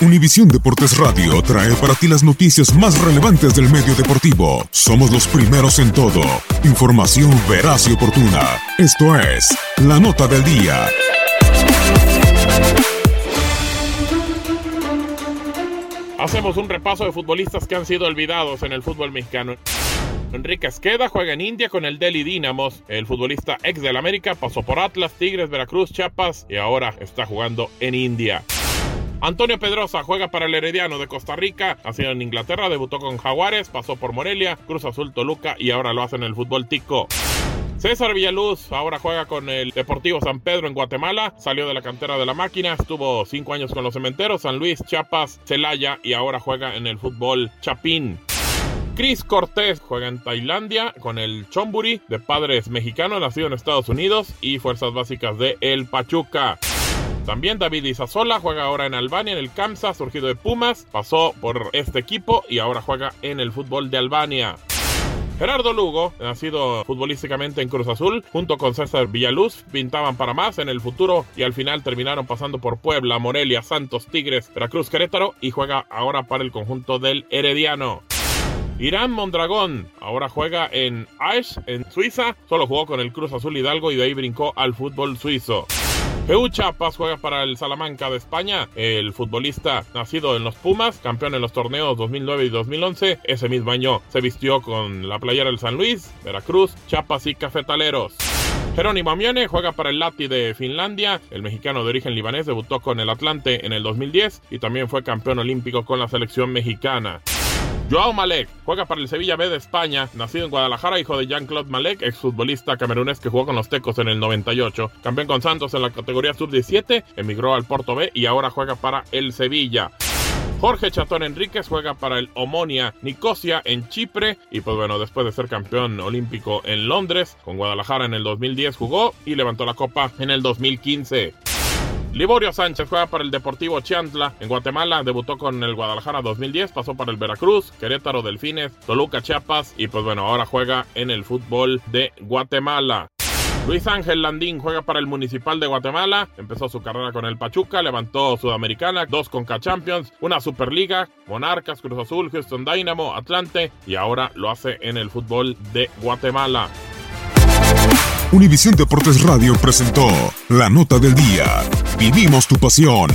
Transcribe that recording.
Univisión Deportes Radio trae para ti las noticias más relevantes del medio deportivo. Somos los primeros en todo. Información veraz y oportuna. Esto es La Nota del Día. Hacemos un repaso de futbolistas que han sido olvidados en el fútbol mexicano. Enrique Esqueda juega en India con el Delhi Dynamos. El futbolista ex del América pasó por Atlas, Tigres, Veracruz, Chiapas y ahora está jugando en India. Antonio Pedrosa juega para el Herediano de Costa Rica, ha sido en Inglaterra, debutó con Jaguares, pasó por Morelia, Cruz Azul Toluca y ahora lo hace en el fútbol tico. César Villaluz ahora juega con el Deportivo San Pedro en Guatemala, salió de la cantera de la máquina, estuvo cinco años con los cementeros, San Luis, Chiapas, Celaya y ahora juega en el fútbol Chapín. Chris Cortés juega en Tailandia con el Chonburi, de padres mexicanos, nacido en Estados Unidos y fuerzas básicas de El Pachuca. También David Izazola juega ahora en Albania, en el Kamsa, surgido de Pumas, pasó por este equipo y ahora juega en el fútbol de Albania. Gerardo Lugo, nacido futbolísticamente en Cruz Azul, junto con César Villaluz, pintaban para más en el futuro y al final terminaron pasando por Puebla, Morelia, Santos, Tigres, Veracruz, Querétaro y juega ahora para el conjunto del Herediano. Irán Mondragón ahora juega en Aix, en Suiza. Solo jugó con el Cruz Azul Hidalgo y de ahí brincó al fútbol suizo. Peu Chapas juega para el Salamanca de España. El futbolista nacido en los Pumas, campeón en los torneos 2009 y 2011. Ese mismo año se vistió con la playera del San Luis, Veracruz, Chapas y Cafetaleros. Jerónimo Amione juega para el Lati de Finlandia. El mexicano de origen libanés debutó con el Atlante en el 2010 y también fue campeón olímpico con la selección mexicana. Joao Malek juega para el Sevilla B de España, nacido en Guadalajara, hijo de Jean-Claude Malek, exfutbolista camerunés que jugó con los Tecos en el 98, campeón con Santos en la categoría sub-17, emigró al Porto B y ahora juega para el Sevilla. Jorge Chatón Enríquez juega para el Omonia Nicosia en Chipre y pues bueno, después de ser campeón olímpico en Londres, con Guadalajara en el 2010 jugó y levantó la copa en el 2015. Liborio Sánchez juega para el Deportivo Chiantla en Guatemala, debutó con el Guadalajara 2010, pasó para el Veracruz, Querétaro Delfines, Toluca Chiapas y pues bueno, ahora juega en el fútbol de Guatemala. Luis Ángel Landín juega para el Municipal de Guatemala, empezó su carrera con el Pachuca, levantó Sudamericana, dos Conca Champions, una Superliga, Monarcas, Cruz Azul, Houston Dynamo, Atlante y ahora lo hace en el fútbol de Guatemala. Univisión Deportes Radio presentó la nota del día. Vivimos tu pasión.